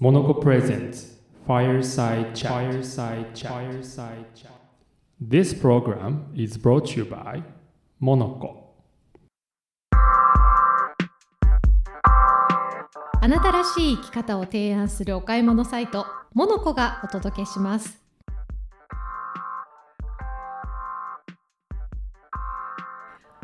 モノコプレゼンツファイルサイチャファイルサイチャファイルサイチャ This program is イアあなたらしい生き方を提案するお買い物サイトモノコがお届けします。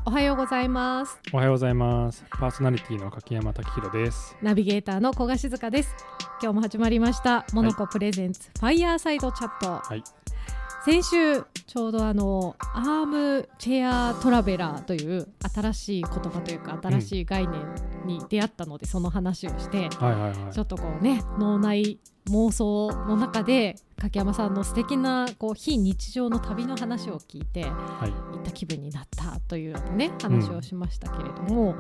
おはようございます。おはようございます。パーソナリティの柿山滝弘です。ナビゲーターの古賀静香です。今日も始まりました。モノコプレゼンツ、ファイヤーサイドチャット、はい。先週ちょうどあのアームチェアトラベラーという新しい言葉というか新しい概念に出会ったので、その話をしてちょっとこうね脳内妄想の中で柿山さんの素敵なこう非日常の旅の話を聞いてはい。行った気分になったというようなね話をしましたけれども、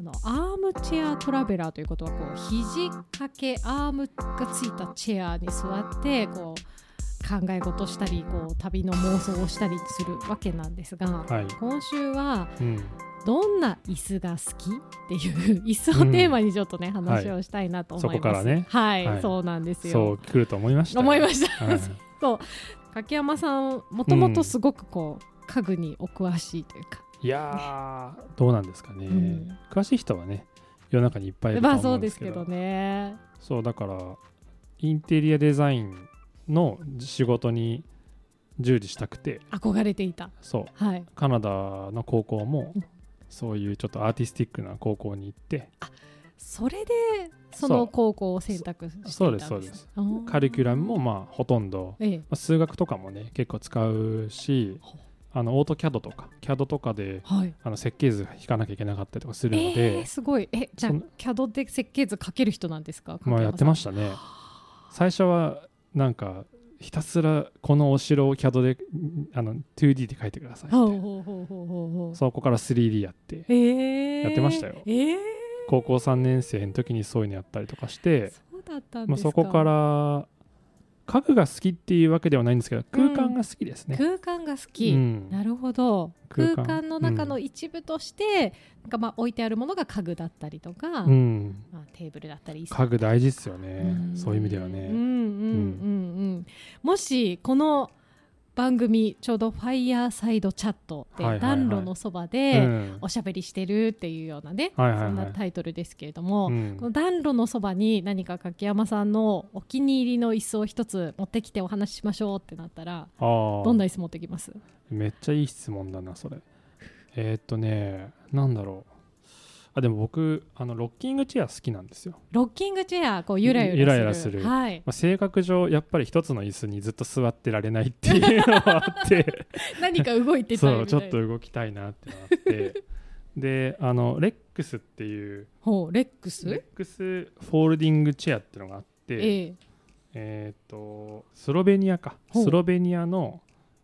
あのアームチェアトラベラーということはこう肘掛けアームがついたチェアに座ってこう考え事したりこう旅の妄想をしたりするわけなんですが、はい今週はうんどんな椅子が好きっていう椅子をテーマにちょっとね、話をしたいなと思います。そこからねはい、はいそうなんですよ。そう来ると思いましたよ。思いました。はいそう柿山さんもともとすごくこう、家具にお詳しいというか、いやーどうなんですかね、うん詳しい人はね世の中にいっぱいいるとまあ思そううんでけですすけど,、どね。そうだからインテリアデザインの仕事に従事したくて憧れていた。そうはい。カナダの高校もうんそういうちょっとアーティスティックな高校に行ってそれでその高校を選択していたんです。そうですそうですカリキュラムもまあほとんど、ええまあ、数学とかもね結構使うしあのオートキャドとか CAD とかではい。あの設計図引かなきゃいけなかったりとかするのえで、ー、すごい。え、じゃあその CAD で設計図書ける人なんですか？まあやってましたね最初はなんかひたすらこのお城を CAD であの 2D で描いてください。そこから 3D やって。えー、やってましたよ。えー、高校3年生の時にそういうのやったりとかして、まあ。そこから家具が好きっていうわけではないんですけど空間が好きですね、空間が好き。うん。なるほど。空空間間の中の一部として、なんかまあ置いてあるものが家具だったりとか、うん、まあ、テーブルだったり家具大事ですよね、うん。そういう意味ではね、うんうんうん。うん。もしこの番組ちょうど「ファイヤーサイドチャット」で暖炉のそばうでん。おしゃべりしてるっていうようなね、そんなタイトルですけれども、うん。この暖炉のそばに何か柿山さんのお気に入りの椅子を一つ持ってきてお話ししましょうってなったらどんな椅子持ってきます？めっちゃいい質問だなそれ。えー、っとねなんだろうあでも僕あのロッキングチェア好きなんですよ、ロッキングチェアこうゆらゆらする。はい、まあ、性格上やっぱり一つの椅子にずっと座ってられないっていうのはあって。何か動いてたいそうちょっと動きたいなってのがあって。であのレックスっていうほうレックス？レックスフォールディングチェアっていうのがあって。ええ。えー、とスロベニアか。スロベニアの、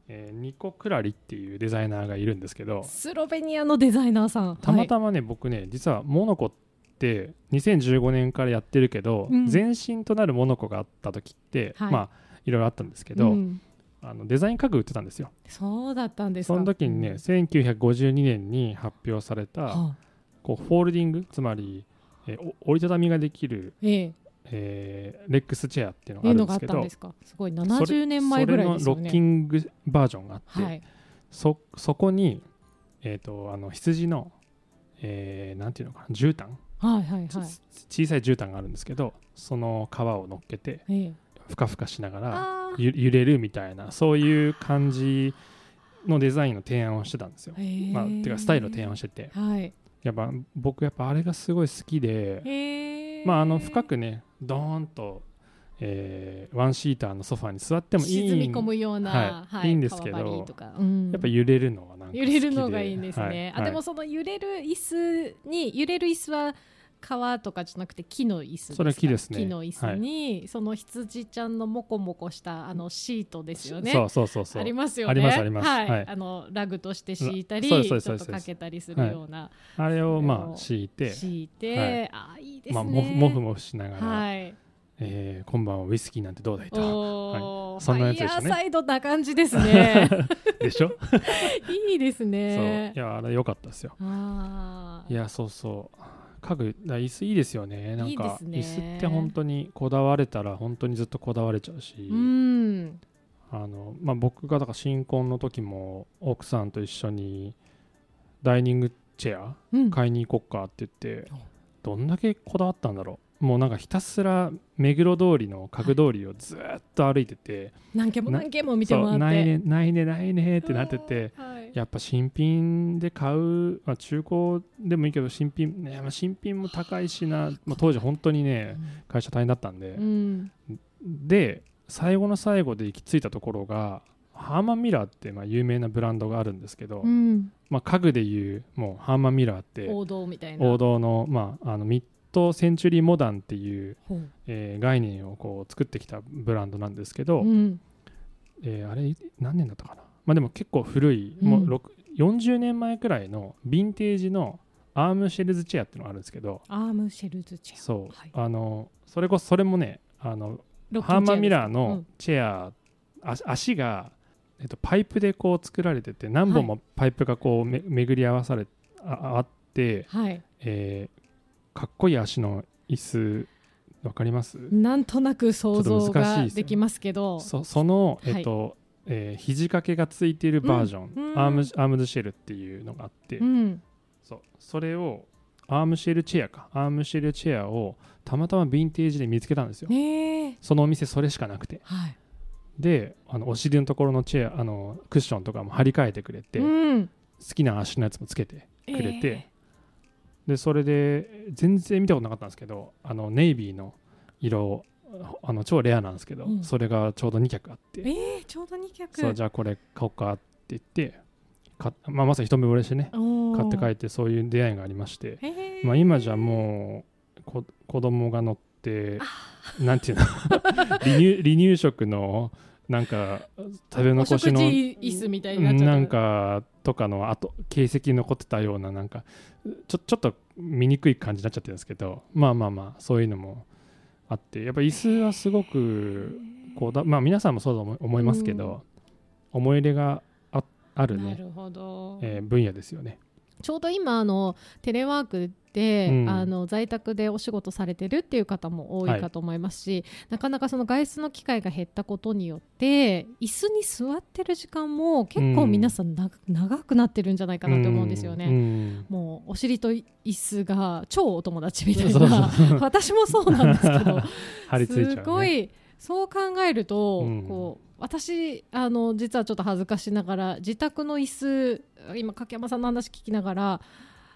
えーニコ・クラリっていうデザイナーがいるんですけどスロベニアのデザイナーさん。たまたまね、僕ね実はモノコって2015年からやってるけど、うん。前身となるモノコがあった時って、はい。まあいろいろあったんですけど、はいうん。あのデザイン家具売ってたんですよ。そうだったんですか。その時にね、1952年に発表されたはあ。こうフォールディングつまり、え折りたたみができる、えええーレックスチェアっていうのがあるんですけどたんですか？すごい。70年前ぐらいですよね。それのロッキングバージョンがあって、はい。そそこに、えー、とあの羊の、えーなんていうのかな絨毯、はいはいはい。ち小さい絨毯があるんですけどその皮を乗っけてええ。ふかふかしながら揺れるみたいなそういう感じのデザインの提案をしてたんですよ。へえ。まあ、てかスタイルを提案してて。はい。やっぱ僕やっぱあれがすごい好きで、へえまあ、あの深くねドーンと、えーワンシーターのソファーに座ってもいい沈み込むような、はいいいんですけどうん。やっぱ揺れるのはなんか揺れるのがいいんですね、はい。あでもその揺れる椅子に揺れる椅子は革とかじゃなくて木の椅子それは木ですね。木の椅子に、その羊ちゃんのモコモコしたあのシートですよね。そうそうそうそう。ありますよね。ありますあります。はい。はい。あのラグとして敷いたりちょっとかけたりするような、あれをまあ敷いて、敷いて、はい。あいいですね、まあ、もふもふもふしながら、はい。えー今晩はウイスキーなんてどうだいと。おー。そんなやつでしたね。サイドな感じですね。でしょ？いいですそう。ねいやあれ良かったですよ。いやそうそう家具椅子いいですよねなんか椅子って本当にこだわれたら本当にずっとこだわれちゃうし、うんあのまあ、僕がだから新婚の時も奥さんと一緒にダイニングチェア買いに行こっかって言ってどんだけこだわったんだろうもうなんかひたすら目黒通りの家具通りをずーっと歩いてて、何件もな何件も見てそもらって。うないねないねないねってなっててはい。やっぱ新品で買う、まあ、中古でもいいけど新品、ねまあ、新品も高いしな、まあ、当時本当にね会社大変だったんで、うん。で最後の最後で行き着いたところがハーマンミラーってまあ有名なブランドがあるんですけど、うん。まあ、家具でいうもうハーマンミラーって王道みたいな。王道の,、まあ、あのミッドセンチュリーモダンっていう、えー概念をこう作ってきたブランドなんですけど、うん。えーあれ何年だったかな、まあ、でも結構古い、もううんろく40年前くらいのヴィンテージのアームシェルズチェアっていうのがあるんですけどアームシェルズチェア。そう、はい。あのそれこそそれもねあのハーマンミラーのチェア、あ足が、えっと、パイプでこう作られてて何本もパイプがこうめ巡り合わされああって、はい。えーかっこいい足の椅子わかります？なんとなく想像ができますけど。そその、はいえっとえー肘掛けがついているバージョン、うん。うんアームアームズシェルっていうのがあって、うん。そう。それをアームシェルチェアか。アームシェルチェアをたまたまヴィンテージで見つけたんですよ。ねえそのお店それしかなくて。はい。であのお尻のところのチェアあのクッションとかも張り替えてくれて、うん。好きな足のやつもつけてくれて、えでそれで全然見たことなかったんですけどあのネイビーの色あの超レアなんですけど、うん。それがちょうど2脚あって、ええちょうど2脚。そうじゃあこれ買おうかって言ってか、まあ、まさに一目惚れしてね買って帰っってそういう出会いがありまして、てまあ、今じゃもうこ子供が乗ってなんていうの？離乳離乳食のなんか食べお残しの椅子みたいにななんかとかのあと形跡に残ってたようななんかちょちょっと見にくい感じになっちゃってるんですけどまあまあまあそういうのもあってやっぱ椅子はすごくこうだまあ皆さんもそうだと思いますけど、思い入れがああるね、なるえー分野ですよね。ちょうど今あのテレワークで、うん。あの在宅でお仕事されてるっていう方も多いかと思いますし、なかなかその外出の機会が減ったことによって椅子に座ってる時間も結構皆さんな、長くなってるんじゃないかなと思うんですよね。うん。もうお尻と椅子が超お友達みたいな。私もそうなんですけど すごいそう考えると、うん。こう私あの実はちょっと恥ずかしながら自宅の椅子今柿山さんの話聞きながら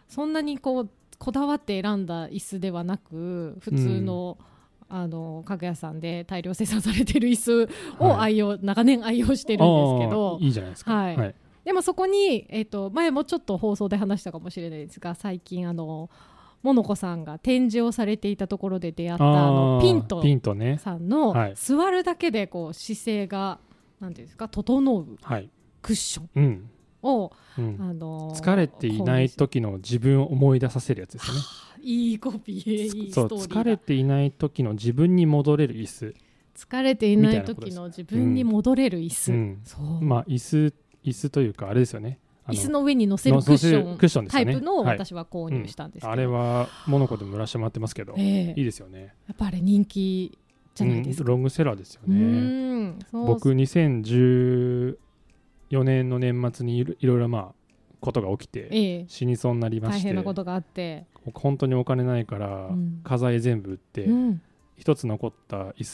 そんなにこうこだわって選んだ椅子ではなく普通の、あの家具屋さんで大量生産されてる椅子をはい愛用、長年愛用してるんですけどいいじゃないですか。はいはいでもそこに、えっと前もちょっと放送で話したかもしれないですが最近あのモノコさんが展示をされていたところで出会ったあのーピントピントね。さんの、はい座るだけでこう姿勢がなんていうんですか整うはい。クッションうん。を、うん。あのー疲れていない時の自分を思い出させるやつですね。いいコピーいいそうストーリーだ疲れていない時の自分に戻れる椅子、疲れていない時の自分に戻れる椅子、うん。そう、まあ椅子椅子というかあれですよね。あ椅子の上に乗せるのクッションタイプのはい。私は購入したんですけど、あれはモノコでも売らせてもらってますけど、ええ。いいですよね。やっぱあれ人気じゃないですか、うん。ロングセラーですようねんそう僕2014年の年末にいろいろまあことが起きてええ。死にそうになりま大して変なことがあって、本当にお金ないからうん。家財全部売ってうん。一つ残った椅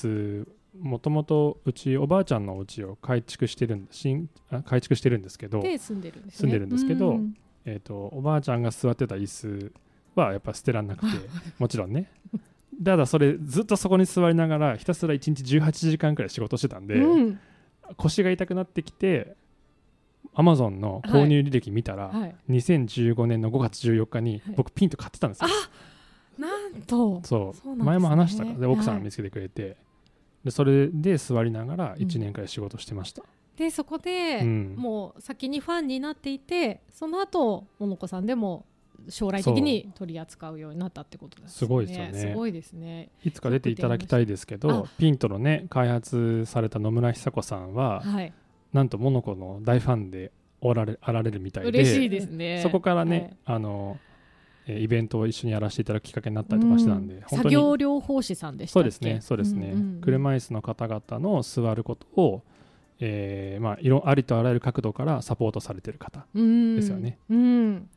子もともとうちおばあちゃんのお家を改築してるん新あ改築してるんですけど、で住んでるんですね。住んでるんですけどうん。えー、とおばあちゃんが座ってた椅子はやっぱ捨てらんなくてもちろんね。ただそれずっとそこに座りながらひたすら1日18時間くらい仕事してたんで、うん。腰が痛くなってきてアマゾンの購入履歴見たら、はい、2015年の5月14日にはい。僕ピンと買ってたんですよ、なんと。そう。そうなんですね。前も話したからで奥さんはいが見つけてくれて、でそれで座りながらうん1年くらい仕事してました、でそこで、うん。もう先にファンになっていてその後ももこさんでも将来的に取り扱うようになったってことですね。すごいですよね。すごいですね。いつか出ていただきたいですけあどピントのね開発された野村久子さんは、はいなんとモノコの大ファンでおられあられるみたいで嬉しいですね。そこからね、はい。あのえーイベントを一緒にやらせていただくきっかけになったりとかしてたんで、うん。作業療法士さんでしたっけ？そうですねそうですね、んうんうん。車椅子の方々の座ることを、えーまあ、いろありとあらゆる角度からサポートされてる方うんですよね。うん。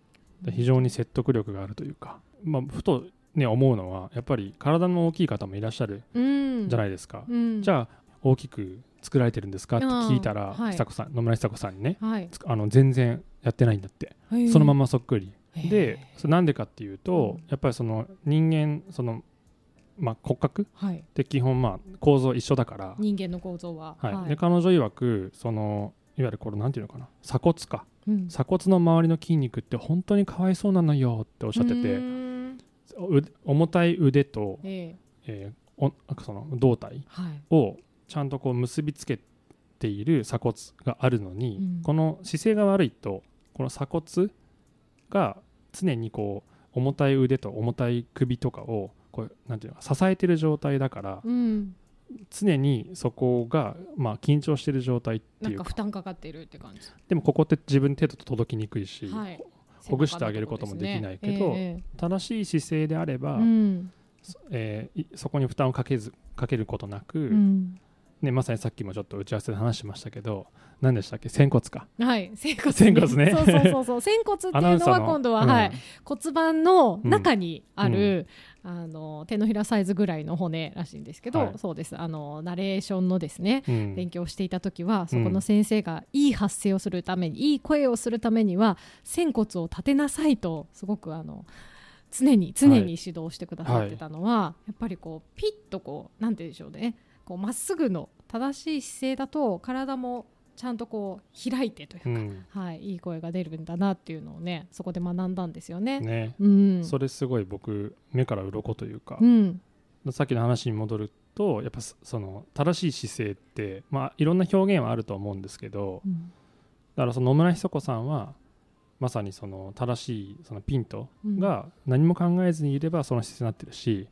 で非常に説得力があるというか、まあ、ふと、ね、思うのはやっぱり体の大きい方もいらっしゃるうん。じゃないですか、うん。じゃあ大きく作られてるんですか？って聞いたら、はい。久子さん野村久子さんにねはい。つあの全然やってないんだって、そのままそっくり。でなんでかっていうと、うん。やっぱりその人間その、まあ、骨格はい。って基本まあ構造一緒だから、人間の構造は。はい。で彼女曰くそのいわゆるこれなんていうのかな？鎖骨か。うん。鎖骨の周りの筋肉って本当にかわいそうなのよっておっしゃってうて重たい腕と、ええ。えーおその胴体はい。をちゃんとこう結びつけている鎖骨があるのに、うん。この姿勢が悪いとこの鎖骨が常にこう重たい腕と重たい首とかをこうなんていうのか支えてる状態だから、うん。常にそこが、まあ、緊張してる状態ってないうか負担かかってるって感じ。でもここって自分手と届きにくいし、はい。ほぐしてあげることもできないけどええ正しい姿勢であれば、うん。えーいそこに負担をかけずかけることなく、うんね、まさにさっきもちょっと打ち合わせで話しましたけど何でしたっけ？仙骨か。はい仙骨仙骨ね。そうそうそうそう。仙骨っていうのは今度は、うん。はい、骨盤の中にある、あの手のひらサイズぐらいの骨らしいんですけど、はい。そうです。あのナレーションのですねうん。勉強をしていた時はそこの先生がいい発声をするために、いい声をするためには仙骨を立てなさいとすごくあの常に常に指導してくださってたのは、やっぱりこうピッとこうなんて言うんでしょうねこうまっすぐの正しい姿勢だと体もちゃんとこう開いてというか、うん。はい、いい声が出るんだなっていうのをねそこで学んだんですよね。ね。うん、それすごい僕目から鱗というかう、ん。さっきの話に戻るとやっぱそその正しい姿勢って、まあ、いろんな表現はあると思うんですけどうん。だからその野村久子さんはまさにその正しいそのピントが何も考えずにいればその姿勢になってるし、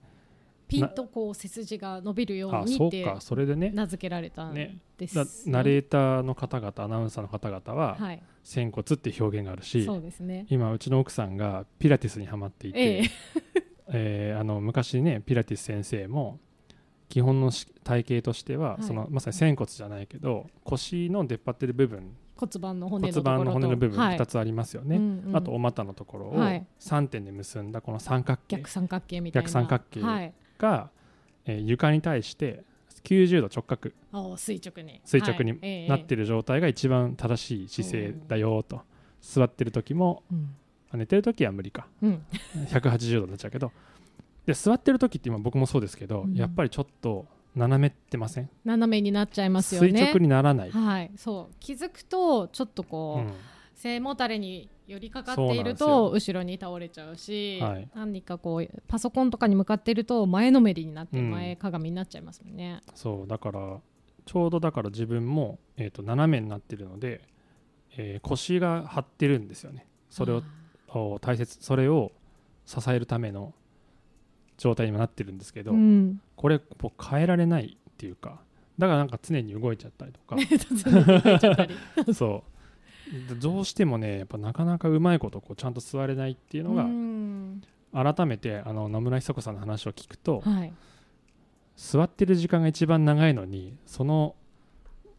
ピンとこう背筋が伸びるよあうにってそうかそれでね。名付けられたんねです、だナレーターの方々アナウンサーの方々ははい、仙骨って表現があるし、そうですね。今うちの奥さんがピラティスにはまっていて、ええ。えーあの昔ねピラティス先生も基本のし体型としては、はい。そのまさに仙骨じゃないけど腰の出っ張ってる部分骨盤の骨の骨盤の骨の部分はい。2つありますよね、うんうん。あとお股のところをはい。3点で結んだこの三角形。逆三角形みたいな。逆三角形。はい、が、えー床に対して90度直角。お垂直に。垂直になってる状態が一番正しい姿勢だよと、座ってる時も寝てる時は無理か。うん。180度になっちゃうけど。で座ってる時って今僕もそうですけど、うん。やっぱりちょっと斜めってません、斜めになっちゃいますよね。垂直にならない、はい。そう。気づくとちょっとこう、うん背もたれに寄りかかっていると後ろに倒れちゃうし、はい。何かこうパソコンとかに向かっていると前のめりになってうん。前かがみになっちゃいますもんね、そうだからちょうどだから自分も、えー、と斜めになってるので、えー腰が張ってるんですよね。それをお大切それを支えるための状態にもなってるんですけど、うん、これこう変えられないっていうかだからなんか常に動いちゃったりとか。そうどうしてもねやっぱなかなかうまいことこうちゃんと座れないっていうのが、うん。改めてあの野村久子さんの話を聞くとはい。座ってる時間が一番長いのにその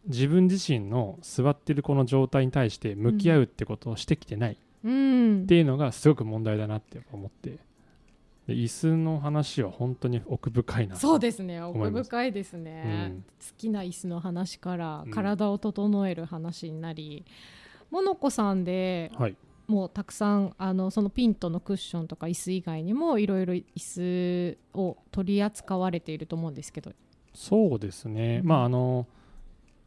自分自身の座ってるこの状態に対して向き合うってことをしてきてない。っうん。ていうのがすごく問題だなって思って。で椅子の話は本当に奥深いなそうですね。奥深いですね、うん。好きな椅子の話からうん。体を整える話になり、モノコさんではい。もうたくさんあのそのピントのクッションとか椅子以外にもいろいろ椅子を取り扱われていると思うんですけど、そうですね、うん。まああの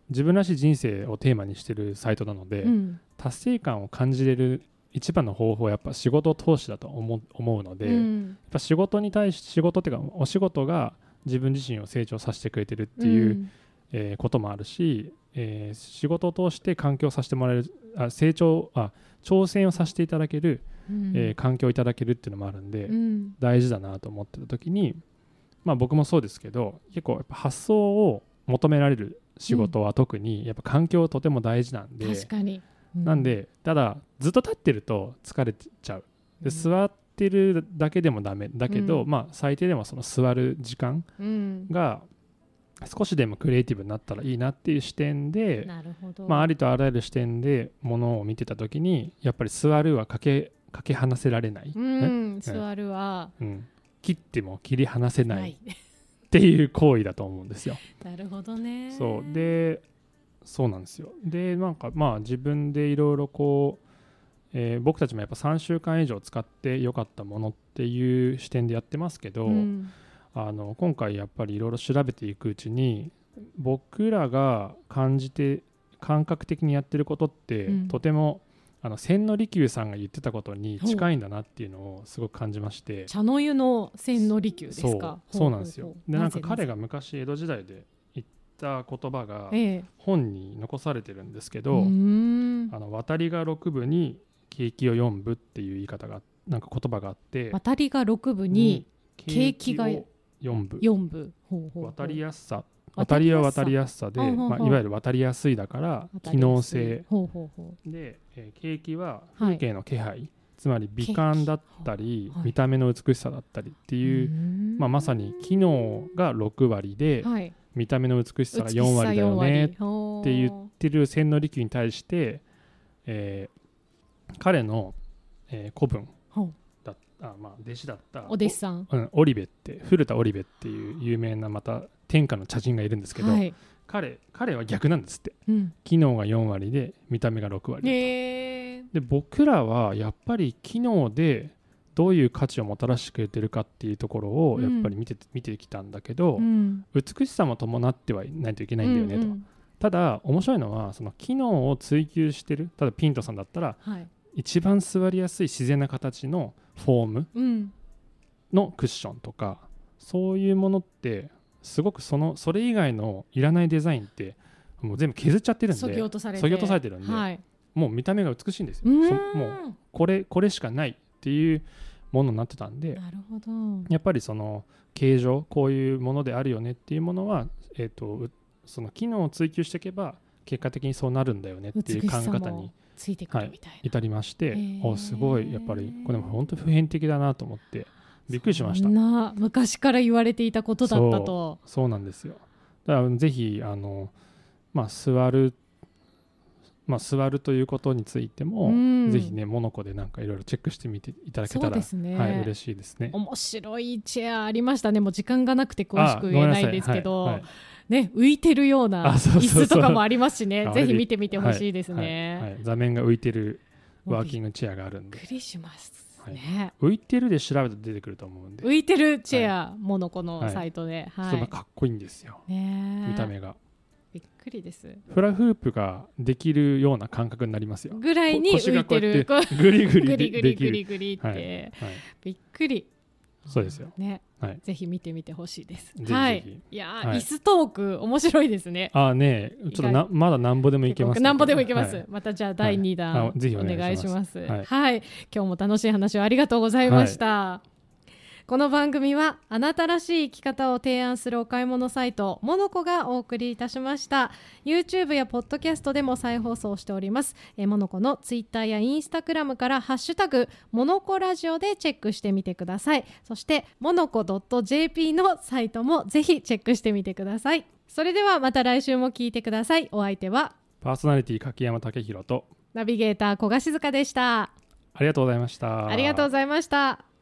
自分らしい人生をテーマにしてるサイトなので、うん。達成感を感じれる一番の方法はやっぱ仕事を通しだと思う思うので、やっうんぱ仕事に対し仕事っていうかお仕事が自分自身を成長させてくれてるっていう、ん。えーこともあるし、えー仕事を通して環境させてもらえるあ成長あ挑戦をさせていただける、うん。えー環境をいただけるっていうのもあるんで、うん。大事だなと思ってた時に、まあ、僕もそうですけど結構やっぱ発想を求められる仕事は特にやっぱ環境とても大事なんで、確かに、うなんでただずっと立ってると疲れちゃう。で座っってるだけでもダメ。だけど、うん。まあ最低でもその座る時間うん。が少しでもクリエイティブになったらいいなっていう視点で、なるほど、まあ、ありとあらゆる視点でものを見てた時にやっぱり座るはかけかけ離せられない、うん座るは。うん、切っても切り離せなない。い っていう行為だと思うんですよ。なるほどね。そう。でそうなんですよ。でなんかまあ自分でいろいろこう、えー僕たちもやっぱ3週間以上使ってよかったものっていう視点でやってますけど、うんあの今回やっぱりいろいろ調べていくうちに僕らが感じて感覚的にやってることって、うん、とてもあの千利休さんが言ってたことに近いんだなっていうのをすごく感じまして。茶の湯の千利休ですか？そう。なんですよ。でなんか彼が昔江戸時代で言った言葉が本に残されてるんですけど「、あの渡りが6部に景気を4部」っていう言い方がなんか言葉があって渡りが6部に景気が、4部。4部。渡りやすさ。渡りは渡りやすさでまあ、いわゆる渡りやすいだから機能性。で、えー、景気は風景の気配、はい、つまり美観だったり、はい、見た目の美しさだったりっていう、まあ、まさに機能が6割で、はい、見た目の美しさが4割だよねって言ってる千利休に対して、えー、彼の、えー、古文あ、まあ、弟子だったお弟子さん。おうん、オリベって古田オリベっていう有名なまた天下の茶人がいるんですけど、はい。彼彼は逆なんですって。うん。機能が4割で見た目が6割え。で僕らはやっぱり機能でどういう価値をもたらしてくれてるかっていうところをやっぱり見て,、見てきたんだけど、うん。美しさも伴ってはいないといけないんだよねと、うんうん。ただ面白いのはその機能を追求してるただピントさんだったらはい。一番座りやすい自然な形のフォーム？うん。のクッションとかそういうものってすごくそのそれ以外のいらないデザインってもう全部削っちゃってるんでそぎ落とされて。削ぎ落とされてるんではい。もう見た目が美しいんですよ。もうこれこれしかないっていうものになってたんでなるほど。やっぱりその形状こういうものであるよねっていうものは、えー、とうその機能を追求していけば結果的にそうなるんだよねっていう考え方についてくるみたいな、至りまして、ー。おすごいやっぱりこれも本当普遍的だなと思ってびっくりしました。昔から言われていたことだったと。そうなんですよ。だからぜひあの、まあ、座るまあ、座るということについても、うん。ぜひねモノコでなんかいろいろチェックしてみていただけたら、ね、はい、嬉しいですね。面白いチェアありましたね。もう時間がなくて詳しく言えない。ですけど、はいはいね浮いてるような椅子とかもありますしね。あぜひ見てみてほしいですはいね、はい。座面が浮いてるワーキングチェアがあるんで。びっくりしますね、浮いてるで調べたら出てくると思うんで、浮いてるチェア、モノコのはいサイトで、はい。それがかっこいいんですよ、ねえ。見た目が。びっくりです。フラフープができるような感覚になりますよ。ぐらいに浮いてる。グリグリグでリグリグリグリって、はい。はい、びっくりそうですよ。ね、はい。ぜひ見てみてほしいです。ぜひぜひ。はい。いやー、はい。椅子トーク面白いですね。ああねちょっとなまだなんぼでもいけますね。なんぼでもいけます、はい。またじゃあ第2弾、はい。あぜひおお願いします。はい、今日も楽しい話をありがとうございました、この番組はあなたらしい生き方を提案するお買い物サイトモノコがお送りいたしました。YouTube やポッドキャストでも再放送しております。えーモノコの Twitter や Instagram からハッシュタグモノコラジオでチェックしてみてください。そしてモノコ .jp のサイトもぜひチェックしてみてください。それではまた来週も聞いてください。お相手はパーソナリティ柿山武宏とナビゲーター小賀静香でした。ありがとうございました。ありがとうございました